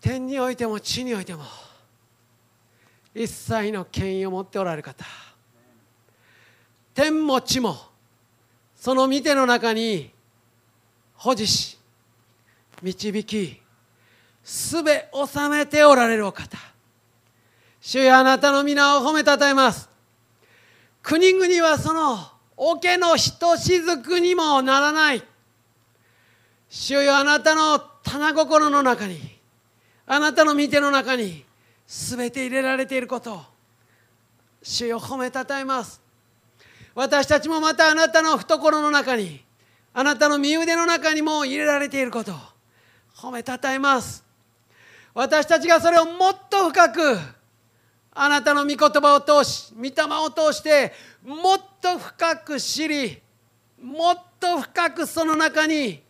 天においても地においても一切の権威を持っておられる方。天も地もその見ての中に保持し導きすべ収めておられるお方。主よあなたの皆を褒めたたえます。国々はその桶のひとしずくにもならない。主よあなたの棚心の中にあなたの御手の中に全て入れられていること主よ褒めたたえます。私たちもまたあなたの懐の中にあなたの身腕の中にも入れられていること褒めたたえます。私たちがそれをもっと深くあなたの御言葉を通し御霊を通してもっと深く知りもっと深くその中に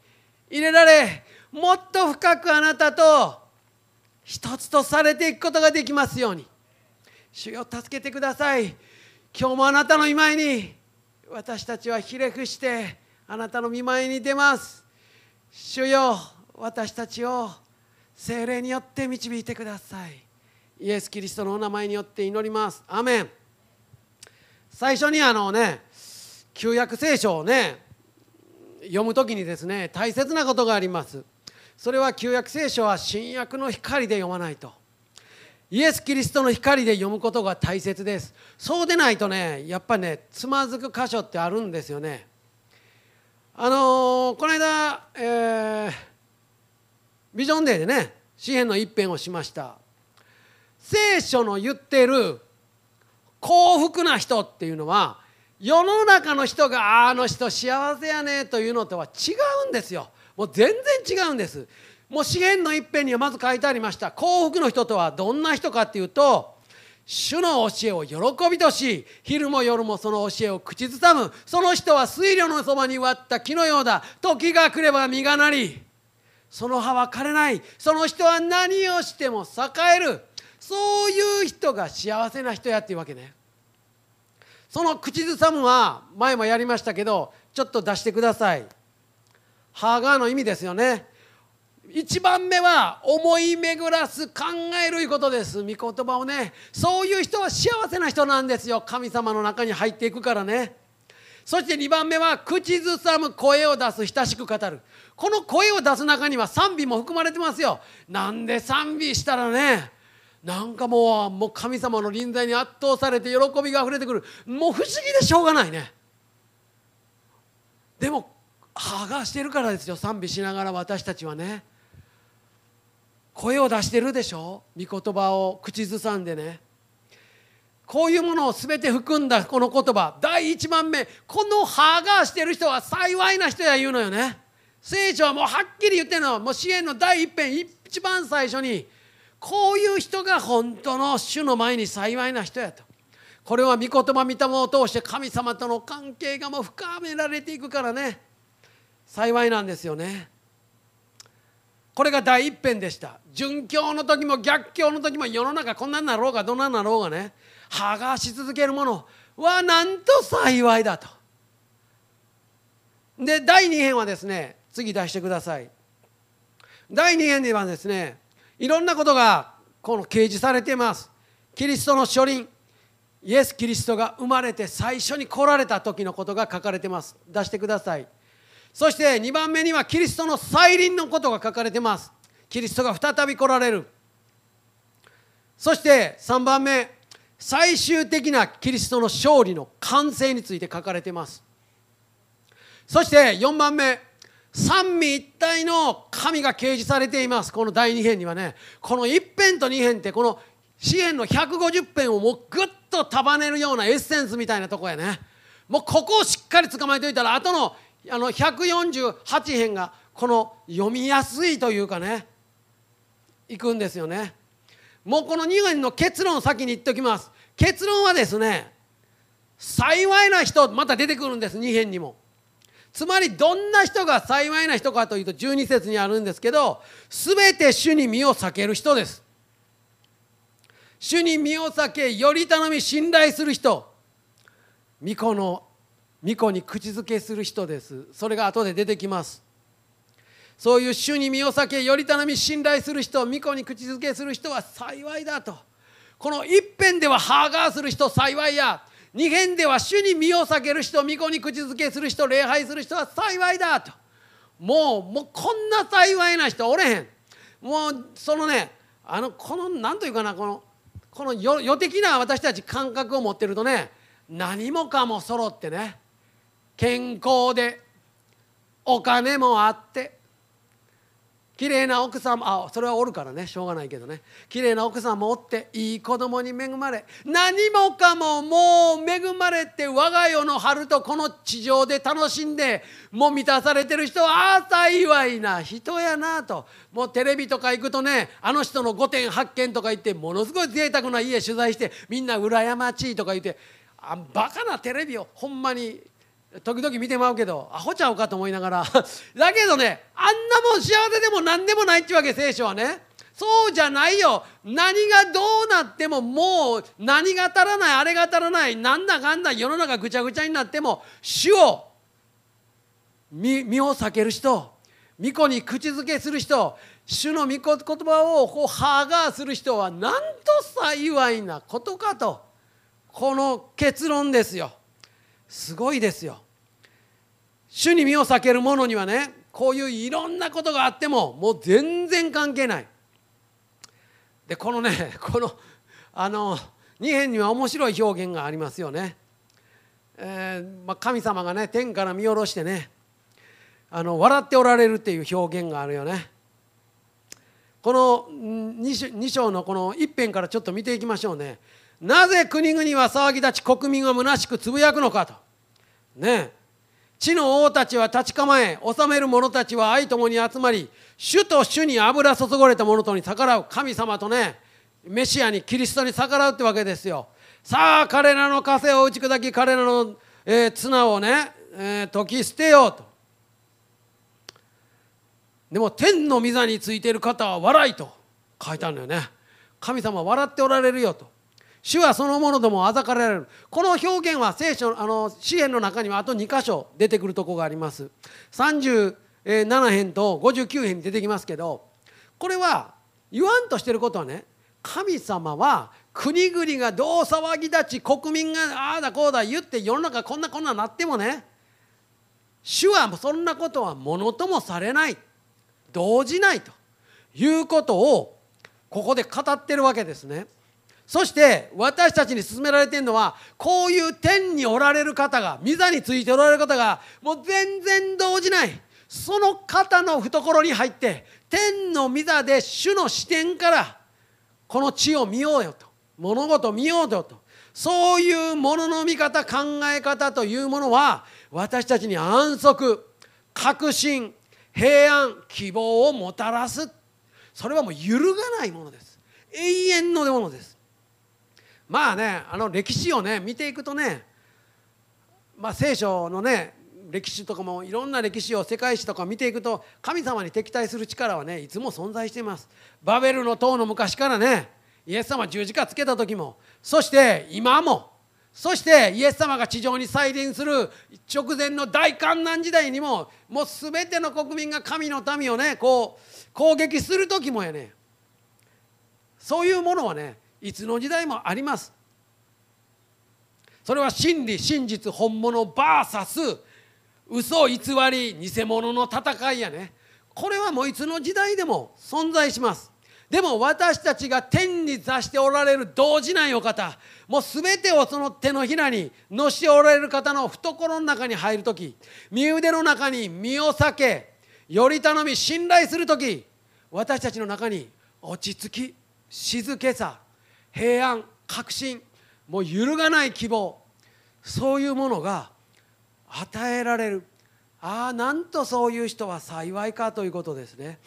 入れられもっと深くあなたと一つとされていくことができますように。主よ助けてください。今日もあなたの御前に私たちはひれ伏してあなたの御前に出ます。主よ私たちを精霊によって導いてください。イエス・キリストのお名前によって祈ります。アメン。最初にあのね旧約聖書をね読む時にですね大切なことがあります。それは旧約聖書は新約の光で読まないと。イエス・キリストの光で読むことが大切です。そうでないとねやっぱりねつまずく箇所ってあるんですよね。あのー、この間、えー、ビジョンデーでね詩篇の一編をしました。聖書の言ってる幸福な人っていうのは世の中の人があの人幸せやねというのとは違うんですよ。もう全然違うんです。もう詩篇の一編にはまず書いてありました。幸福の人とはどんな人かっていうと主の教えを喜びとし昼も夜もその教えを口ずさむ。その人は水路のそばに割った木のようだ。時が来れば実がなりその葉は枯れない。その人は何をしても栄える。そういう人が幸せな人やっていうわけね。その口ずさむは前もやりましたけどちょっと出してください。ハガの意味ですよね。一番目は思い巡らす考えるいうことです。御言葉をね。そういう人は幸せな人なんですよ。神様の中に入っていくからね。そして2番目は口ずさむ声を出す親しく語る。この声を出す中には賛美も含まれてますよ。なんで賛美したらねなんかもうもう神様の臨在に圧倒されて喜びがあふれてくる。もう不思議でしょうがないね。でも剥がしてるからですよ賛美しながら私たちはね。声を出してるでしょ御言葉を口ずさんでね。こういうものを全て含んだこの言葉。第1番目。この歯がしてる人は幸いな人や言うのよね。聖書はもうはっきり言ってるの。もう支援の第一編一番最初に。こういう人が本当の主の前に幸いな人やと。これは御言葉御霊を通して神様との関係がもう深められていくからね。幸いなんですよね。これが第一編でした。殉教の時も逆境の時も世の中こんなんなろうがどんなんなろうがね剥がし続けるもの。はなんと幸いだと。で第2編はですね次出してください。第2編ではですねいろんなことがこの掲示されています。キリストの書輪。イエス・キリストが生まれて最初に来られた時のことが書かれてます。出してください。そして2番目にはキリストの再臨のことが書かれてます。キリストが再び来られる。そして3番目最終的なキリストの勝利の完成について書かれてます。そして4番目三位一体の神が掲示されています。この第2編にはねこの1編と2編ってこの詩篇の150編をもうぐっと束ねるようなエッセンスみたいなとこやね。もうここをしっかり捕まえておいたら後のあの148編がこの読みやすいというかねいくんですよね。もうこの2編の結論を先に言っておきます。結論はですね幸いな人また出てくるんです2編にも。つまりどんな人が幸いな人かというと12節にあるんですけど全て主に身を避ける人です。主に身を避けより頼み信頼する人。巫女の巫女に口づけする人です。それが後で出てきます。そういう主に身を避けより頼み信頼する人御子に口づけする人は幸いだと。この一辺ではハーガーする人幸いや。二辺では主に身を避ける人御子に口づけする人礼拝する人は幸いだと。もうもうこんな幸いな人おれへん。もうそのねあのこの何というかなこのこの予的な私たち感覚を持ってるとね何もかも揃ってね健康でお金もあって綺麗な奥さんもあそれはおるからねしょうがないけどね。綺麗な奥さんもおっていい子供に恵まれ何もかももう恵まれて我が世の春とこの地上で楽しんでもう満たされてる人はあ幸いな人やなと。もうテレビとか行くとねあの人の5点8件とか言ってものすごい贅沢な家取材してみんな羨ましいとか言ってあバカなテレビをほんまに時々見てまうけどアホちゃうかと思いながら。だけどねあんなもん幸せでも何でもないっちゅうわけ聖書はね。そうじゃないよ。何がどうなってももう何が足らないあれが足らないなんだかんだ世の中ぐちゃぐちゃになっても主を身を避ける人御子に口づけする人主の御言葉をこうハーガーする人はなんと幸いなことかとこの結論ですよ。すごいですよ。主に身を避ける者にはねこういういろんなことがあってももう全然関係ない。でこのね このあの2編には面白い表現がありますよね、えー、まあ、神様がね天から見下ろしてねあの笑っておられるっていう表現があるよね。この 2, 章のこの一編からちょっと見ていきましょうね。なぜ国々は騒ぎ立ち国民は虚しくつぶやくのかと。ね地の王たちは立ち構え治める者たちは愛ともに集まり主と主に油注がれた者とに逆らう。神様とねメシアにキリストに逆らうってわけですよ。さあ彼らの枷を打ち砕き彼らの、えー、綱をね、えー、解き捨てようと。でも天の御座についている方は笑いと書いてあるんだよね。神様笑っておられるよと。主はそのものともあざかられる。この表現は聖書あの詩篇の中にはあと2箇所出てくるとこがあります。37編と59編に出てきますけどこれは言わんとしてることはね神様は国々がどう騒ぎ立ち国民がああだこうだ言って世の中こんなこんななってもね主はそんなことはものともされない。動じないということをここで語ってるわけですね。そして私たちに勧められているのはこういう天におられる方が御座についておられる方がもう全然動じないその方の懐に入って天の御座で主の視点からこの地を見ようよと物事を見ようよとそういうものの見方考え方というものは私たちに安息確信平安希望をもたらす。それはもう揺るがないものです。永遠のものです。まあねあの歴史をね見ていくとねまあ聖書のね歴史とかもいろんな歴史を世界史とか見ていくと神様に敵対する力はねいつも存在しています。バベルの塔の昔からねイエス様十字架つけた時もそして今もそしてイエス様が地上に再臨する直前の大観難時代にももう全ての国民が神の民をねこう攻撃する時もやね。そういうものはねいつの時代もあります。それは真理真実本物 VS 嘘偽り偽物の戦いやね。これはもういつの時代でも存在します。でも私たちが天に座しておられる動じないお方。もう全てをその手のひらに乗しておられる方の懐の中に入る時。身腕の中に身を避けより頼み信頼する時。私たちの中に落ち着き静けさ。平安確信もう揺るがない希望。そういうものが与えられる。ああなんとそういう人は幸いかということですね。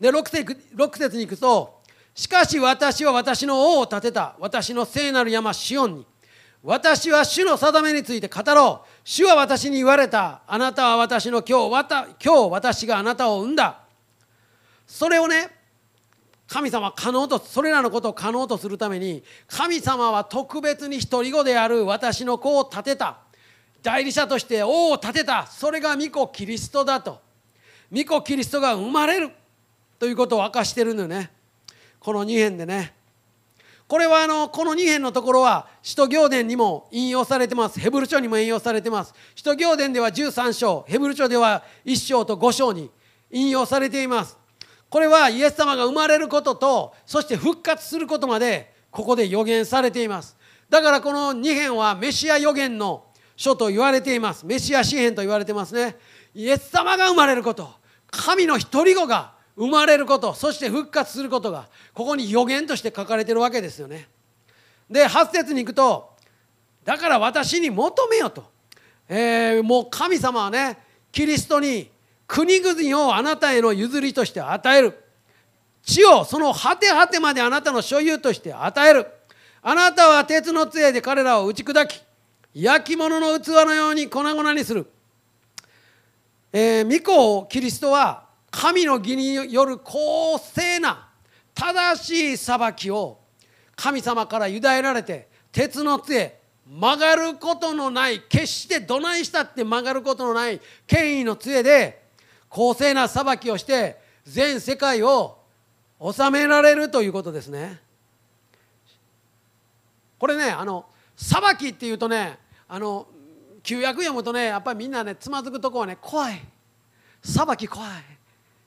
で 6, 節 ,6 節に行くと「しかし私は私の王を立てた。私の聖なる山シオンに。私は主の定めについて語ろう。主は私に言われた。あなたは私の今日今日私があなたを産んだ」それをね神様可能とそれらのことを可能とするために神様は特別に独り子である私の子を立てた。代理者として王を立てた。それが御子キリストだと。御子キリストが生まれる。ということを明かしてるんだよね。この2編でね。これはあのこの2編のところは使徒行伝にも引用されてます。ヘブル書にも引用されてます。使徒行伝では13章ヘブル書では1章と5章に引用されています。これはイエス様が生まれることとそして復活することまでここで予言されています。だからこの2編はメシア予言の書と言われています。メシア詩編と言われてますね。イエス様が生まれること神の一人子が生まれることそして復活することがここに予言として書かれてるわけですよね。で8節に行くとだから私に求めよと、えー、もう神様はねキリストに国々をあなたへの譲りとして与える。地をその果て果てまであなたの所有として与える。あなたは鉄の杖で彼らを打ち砕き焼き物の器のように粉々にする、えー、御子をキリストは神の義による公正な正しい裁きを神様から委ねられて鉄の杖曲がることのない決してどないしたって曲がることのない権威の杖で公正な裁きをして全世界を治められるということですね。これねあの裁きっていうとねあの旧約読むとねやっぱりみんなねつまずくとこはね怖い。裁き怖い。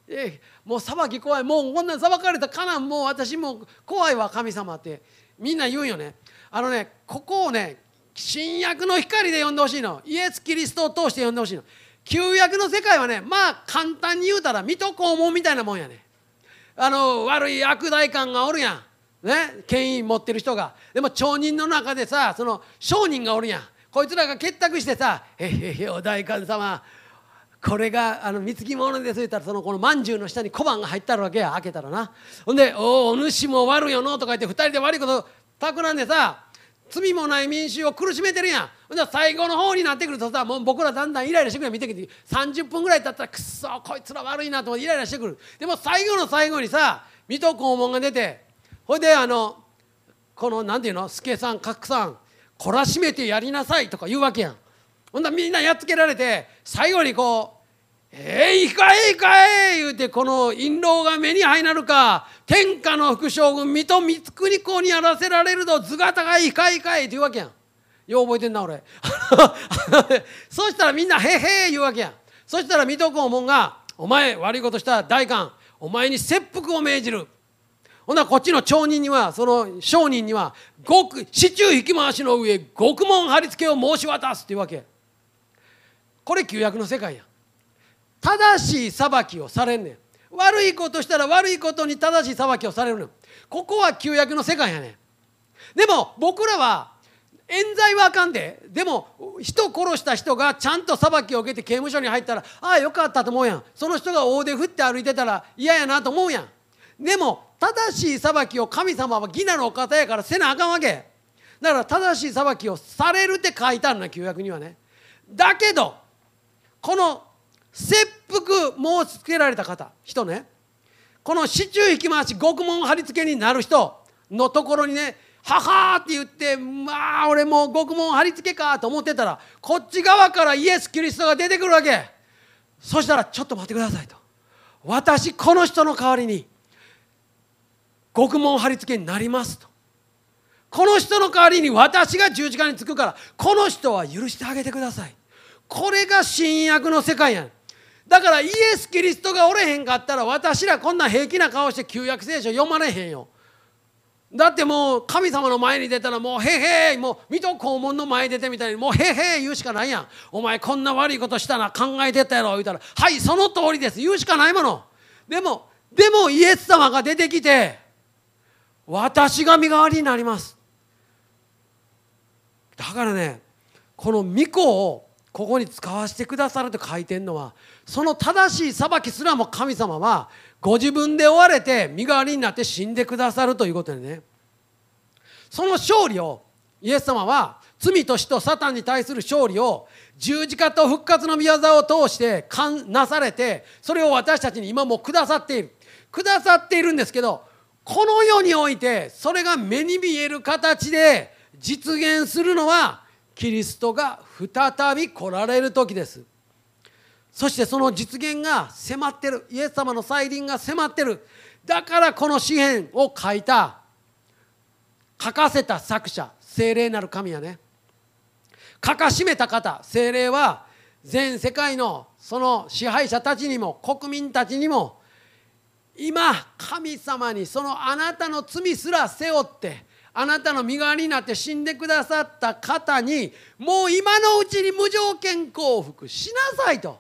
えもう裁き怖い。もうこんなん裁かれたかなんもう私も怖いわ神様って。みんな言うよね。あのねここをね新約の光で読んでほしいの。イエス・キリストを通して読んでほしいの。旧約の世界はねまあ簡単に言うたら水戸黄門みたいなもんやね。あの悪い悪代官がおるやん。ね権威持ってる人が。でも町人の中でさその商人がおるやん。こいつらが結託してさ「へへへお代官様。これがあの貢ぎ物です」言ったらそのこのまんじゅうの下に小判が入ってあるわけや開けたらな。ほんで「おお主も悪いよの」とか言って2人で悪いこと企んでさ罪もない民衆を苦しめてるやん。ほんで最後の方になってくるとさもう僕らだんだんイライラしてくる見てきて。30分ぐらい経ったらくっそこいつら悪いなと思ってイライラしてくる。でも最後の最後にさ水戸黄門が出てほいであのこの何て言うの？助さん格さん懲らしめてやりなさいとか言うわけやん。ほんだみんなやっつけられて最後にこうえいかえいかえ言うてこの印籠が目に入なるか天下の副将軍水戸光圀公にやらせられると頭が高いかいかいって言うわけやん。よう覚えてんな俺。そしたらみんなへへ言うわけやん。そしたら水戸黄門が「お前悪いことした大官お前に切腹を命じる」ほんならこっちの町人にはその商人には極市中引き回しの上獄門貼り付けを申し渡すっていうわけ。これ旧約の世界や正しい裁きをされんねん。悪いことしたら悪いことに正しい裁きをされるのここは旧約の世界やねん。でも僕らは冤罪はあかんで。でも人殺した人がちゃんと裁きを受けて刑務所に入ったらああよかったと思うやん。その人が大手振って歩いてたら嫌やなと思うやん。でも正しい裁きを神様は義なるお方やからせなあかんわけ。だから正しい裁きをされるって書いてあるの旧約にはね。だけどこの切腹申し付けられた方。人ね。この市中引き回し獄門貼り付けになる人のところにね「ははー」って言ってまあ俺もう獄門貼り付けかと思ってたらこっち側からイエス・キリストが出てくるわけ。そしたら「ちょっと待ってください」と「私この人の代わりに獄門貼り付けになります」と。この人の代わりに私が十字架につくからこの人は許してあげてください。これが新約の世界やん。だからイエス・キリストがおれへんかったら私らこんな平気な顔して旧約聖書読まれへんよ。だってもう神様の前に出たらもうへへもう水戸黄門の前に出てみたいにもうへへ言うしかないやん。お前こんな悪いことしたな考えてたやろ言うたら。はいその通りです。言うしかないもの。でもでもイエス様が出てきて私が身代わりになります。だからねこの御子をここに使わせてくださると書いてるのはその正しい裁きすらも神様はご自分で追われて身代わりになって死んでくださるということでね。その勝利をイエス様は罪と死とサタンに対する勝利を十字架と復活の御業を通してなされてそれを私たちに今もくださっている。くださっているんですけどこの世においてそれが目に見える形で実現するのはキリストが再び来られる時です。そしてその実現が迫ってる。イエス様の再臨が迫ってる。だからこの詩篇を書いた。書かせた作者精霊なる神やね。書かしめた方精霊は全世界のその支配者たちにも国民たちにも今神様にそのあなたの罪すら背負ってあなたの身代わりになって死んでくださった方にもう今のうちに無条件降伏しなさいと。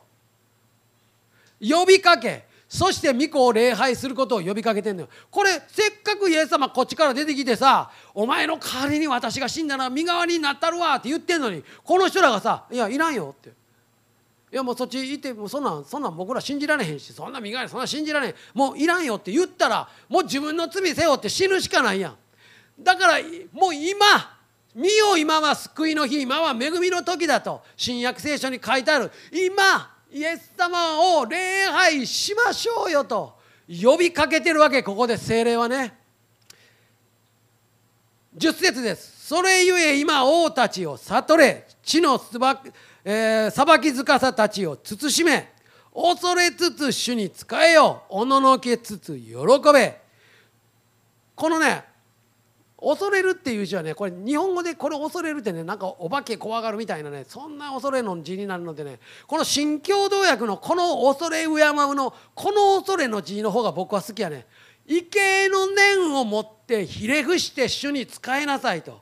呼びかけ。そして御子を礼拝することを呼びかけてんのよ。これせっかくイエス様こっちから出てきてさお前の代わりに私が死んだら身代わりになったるわって言ってんのにこの人らがさ「いやいらんよ」って「いやもうそっち行ってもうそんなんそんなん僕ら信じられへんしそんな身代わりそんな信じられへん。もういらんよ」って言ったらもう自分の罪背負って死ぬしかないやん。だからもう今見よ今は救いの日今は恵みの時だと新約聖書に書いてある。今イエス様を礼拝しましょうよと呼びかけてるわけここで精霊はね。10節です。それゆえ今王たちを悟れ。地のすば、えー、裁き司たちを慎め。恐れつつ主に仕えよおののけつつ喜べ。このね恐れるっていう字はねこれ日本語でこれ恐れるってねなんかお化け怖がるみたいなねそんな恐れの字になるのでねこの新共同訳のこの恐れ敬うのこの恐れの字の方が僕は好きやね。畏敬の念を持ってひれ伏して主に仕えなさいと。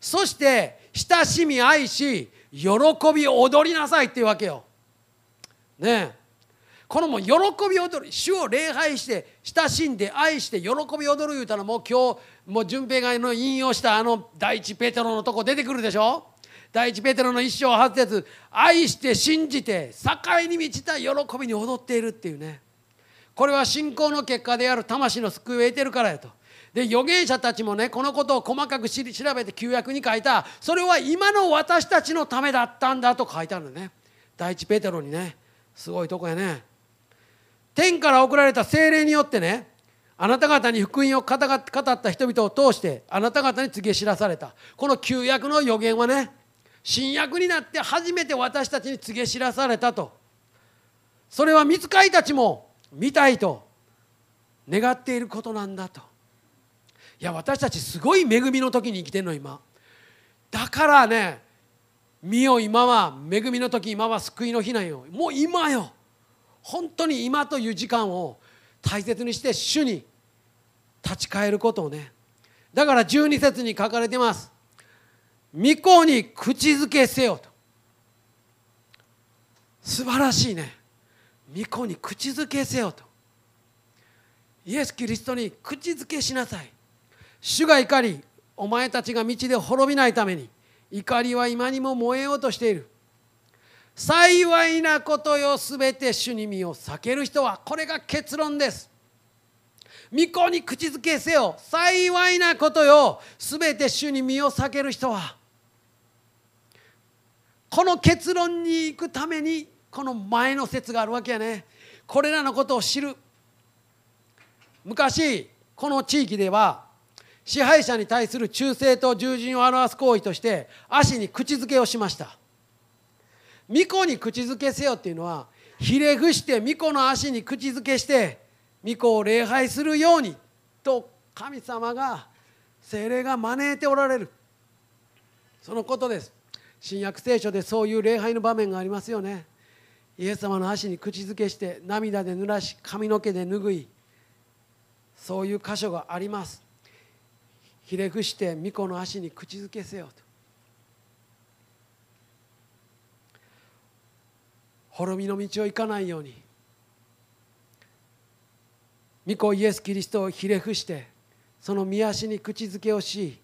そして親しみ愛し喜び踊りなさいっていうわけよ。ねえ。このも喜び踊り主を礼拝して親しんで愛して喜び踊る言うたらもう今日もう順平がの引用したあの第一ペテロのとこ出てくるでしょ？第一ペテロの一生八節愛して信じて境に満ちた喜びに踊っているっていうね。これは信仰の結果である魂の救いを得てるからやと。で預言者たちもねこのことを細かく調べて旧約に書いた。それは今の私たちのためだったんだと書いてあるのね。第一ペテロにねすごいとこやね。天から送られた精霊によってねあなた方に福音を語った人々を通してあなた方に告げ知らされた。この旧約の予言はね新約になって初めて私たちに告げ知らされたと。それは見つかいたちも見たいと願っていることなんだと。いや私たちすごい恵みの時に生きてるの今。だからね見よ今は恵みの時今は救いの日なんよ。もう今よ。本当に今という時間を大切にして主に立ち返ることをね。だから12節に書かれてます。御子に口づけせよと。素晴らしいね。御子に口づけせよと。イエス・キリストに口づけしなさい。主が怒りお前たちが道で滅びないために怒りは今にも燃えようとしている。幸いなことよすべて主に身を避ける人はこれが結論です。御子に口づけせよ。幸いなことよすべて主に身を避ける人は。この結論に行くためにこの前の説があるわけやね。これらのことを知る。昔この地域では支配者に対する忠誠と従順を表す行為として足に口づけをしました。巫女に口づけせよっていうのはひれ伏して巫女の足に口づけして巫女を礼拝するようにと神様が精霊が招いておられる。そのことです。新約聖書でそういう礼拝の場面がありますよね。イエス様の足に口づけして涙で濡らし髪の毛で拭いそういう箇所があります。ひれ伏して巫女の足に口づけせよと。滅びの道を行かないように。御子イエス・キリストをひれ伏してその御足に口づけをし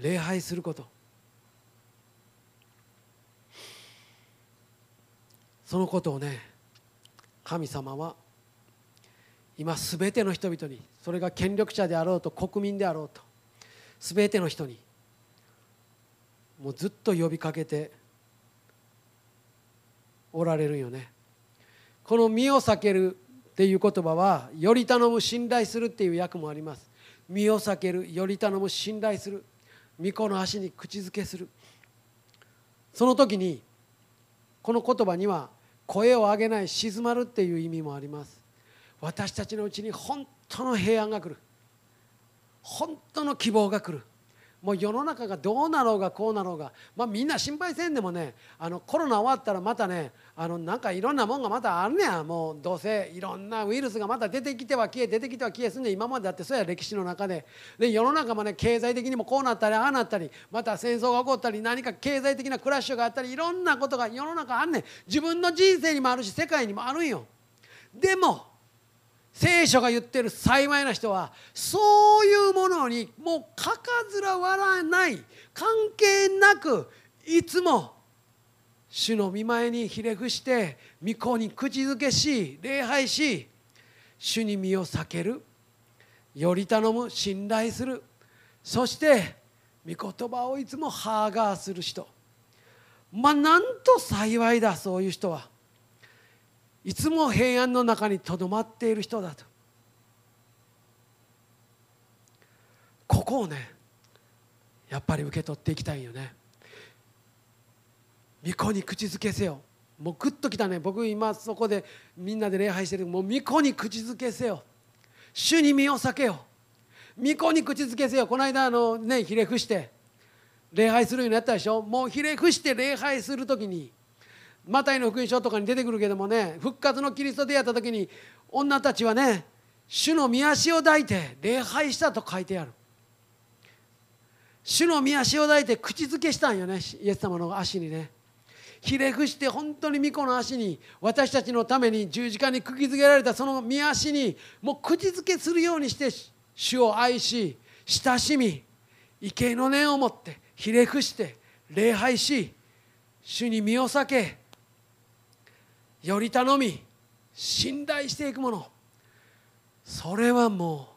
礼拝すること。そのことをね神様は今すべての人々にそれが権力者であろうと国民であろうとすべての人にもうずっと呼びかけておられるよね。この身を避けるっていう言葉はより頼む信頼するっていう訳もあります。身を避けるより頼む信頼する。御子の足に口づけする。その時にこの言葉には声を上げない静まるっていう意味もあります。私たちのうちに本当の平安が来る。本当の希望が来る。もう世の中がどうなろうがこうなろうが、まあ、みんな心配せんでもねあのコロナ終わったらまたねあのなんかいろんなもんがまたあるねや。もうどうせいろんなウイルスがまた出てきては消え出てきては消えすんね今までだってそうや歴史の中で。で世の中もね経済的にもこうなったりああなったりまた戦争が起こったり何か経済的なクラッシュがあったりいろんなことが世の中あんねん。自分の人生にもあるし世界にもあるんよ。でも聖書が言ってる幸いな人はそういうものにもうかかずら笑わない関係なくいつも主の見前にひれ伏して御子に口づけし礼拝し主に身を避ける。より頼む信頼する。そして御言葉をいつもハーガーする人。まあなんと幸いだそういう人は。いつも平安の中にとどまっている人だと。ここをねやっぱり受け取っていきたいよね。御子に口づけせよ。もうグッときたね。僕今そこでみんなで礼拝してるもう御子に口づけせよ。主に身を避けよ。御子に口づけせよ。この間あのねひれ伏して礼拝するようになったでしょ。もうひれ伏して礼拝する時にマタイの福音書とかに出てくるけどもね復活のキリスト出会った時に女たちはね主の御足を抱いて礼拝したと書いてある。主の御足を抱いて口づけしたんよねイエス様の足にね。ひれ伏して本当に御子の足に私たちのために十字架に釘付けられたその御足にもう口づけするようにして主を愛し親しみ畏敬の念を持ってひれ伏して礼拝し主に身を避けより頼み信頼していくもの。それはも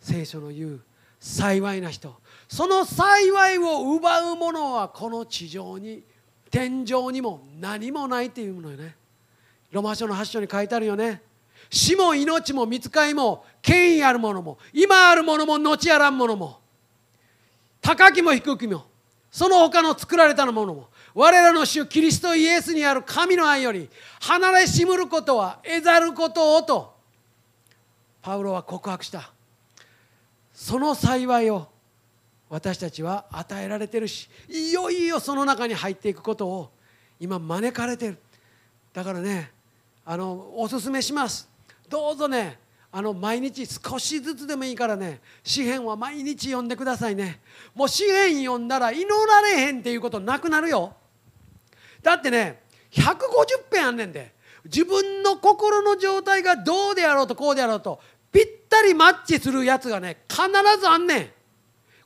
う聖書の言う幸いな人。その幸いを奪うものはこの地上に天井にも何もないっていうものよね。ロマ書の8章に書いてあるよね。死も命も見つかりも権威あるものも今あるものも後あらんものも高きも低きもその他の作られたものも我らの主キリストイエスにある神の愛より離れしむることは得ざることをと。パウロは告白した。その幸いを私たちは与えられてるしいよいよその中に入っていくことを今招かれてる。だからねあのおすすめします。どうぞねあの毎日少しずつでもいいからね。詩篇は毎日読んでくださいね。もう詩篇読んだら祈られへんっていうことなくなるよ。だってね150編あんねんで。自分の心の状態がどうであろうとこうであろうとぴったりマッチするやつがね必ずあんねん。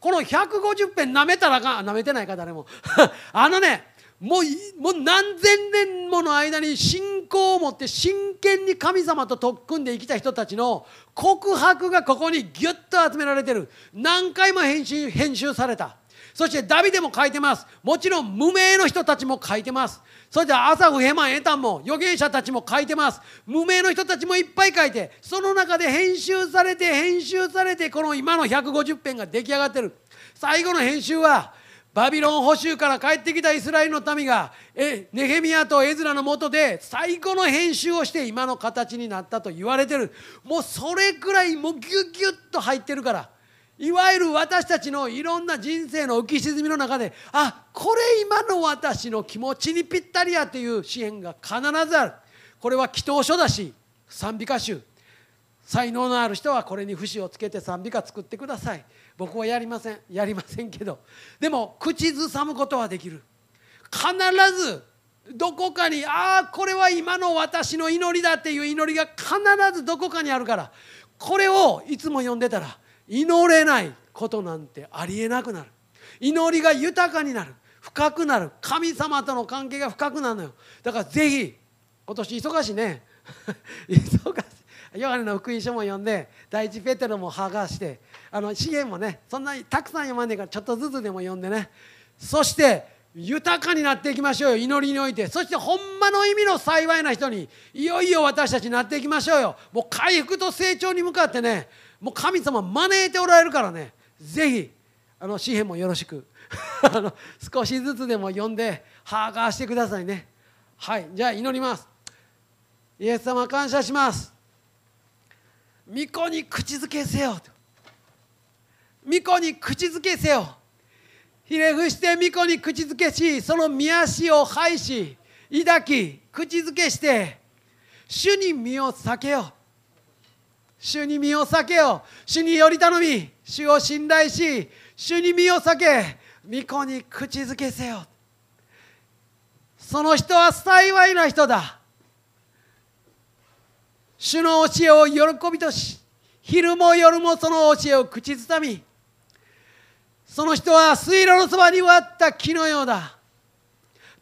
この150編なめたらかなめてないか誰も。あのねもうもう何千年もの間に信仰を持って真剣に神様と特訓で生きた人たちの告白がここにギュッと集められてる。何回も編集編集された。そしてダビデも書いてます。もちろん無名の人たちも書いてます。それでアサフヘマンエタンも預言者たちも書いてます。無名の人たちもいっぱい書いてその中で編集されて編集されてこの今の150編が出来上がってる。最後の編集はバビロン捕囚から帰ってきたイスラエルの民がえネヘミヤとエズラのもとで最後の編集をして今の形になったと言われてる。もうそれくらいもうギュギュッと入ってるから。いわゆる私たちのいろんな人生の浮き沈みの中であこれ今の私の気持ちにぴったりやという支援が必ずある。これは祈祷書だし賛美歌集。才能のある人はこれに節をつけて賛美歌作ってください。僕はやりません。やりませんけどでも口ずさむことはできる。必ずどこかにああこれは今の私の祈りだっていう祈りが必ずどこかにあるからこれをいつも読んでたら祈れないことなんてありえなくなる。祈りが豊かになる。深くなる。神様との関係が深くなるのよ。だからぜひ今年忙しいね。忙ヨハネの福音書も読んで第一ペテロも剥がしてあの資源もねそんなにたくさん読まんねえからちょっとずつでも読んでね。そして豊かになっていきましょうよ祈りにおいて。そしてほんまの意味の幸いな人にいよいよ私たちなっていきましょうよ。もう回復と成長に向かってねもう神様招いておられるからね。ぜひあの詩篇もよろしく。あの少しずつでも読んで把握してくださいね。はいじゃあ祈ります。イエス様感謝します。御子に口づけせよ。御子に口づけせよ。ひれ伏して御子に口づけしその御足を拝し抱き口づけして主に身を避けよ。主に身を避けよ。主により頼み主を信頼し主に身を避け御子に口づけせよ。その人は幸いな人だ。主の教えを喜びとし昼も夜もその教えを口ずさみその人は水路のそばに割った木のようだ。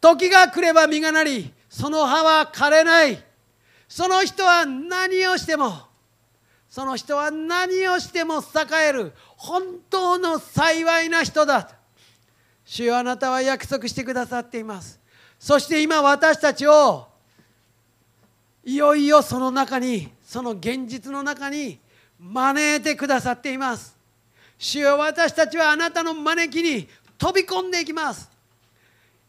時が来れば実がなりその葉は枯れない。その人は何をしてもその人は何をしても栄える。本当の幸いな人だ。主よあなたは約束してくださっています。そして今私たちをいよいよその中にその現実の中に招いてくださっています。主よ私たちはあなたの招きに飛び込んでいきます。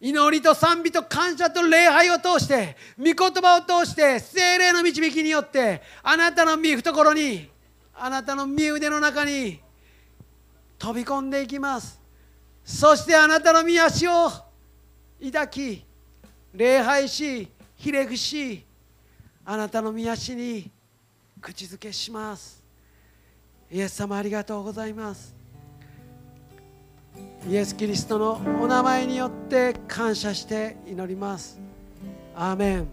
祈りと賛美と感謝と礼拝を通して御言葉を通して精霊の導きによってあなたの御懐にあなたの御腕の中に飛び込んでいきます。そしてあなたの御足を抱き礼拝しひれ伏しあなたの御足に口づけします。イエス様ありがとうございます。イエス・キリストのお名前によって感謝して祈ります。アーメン。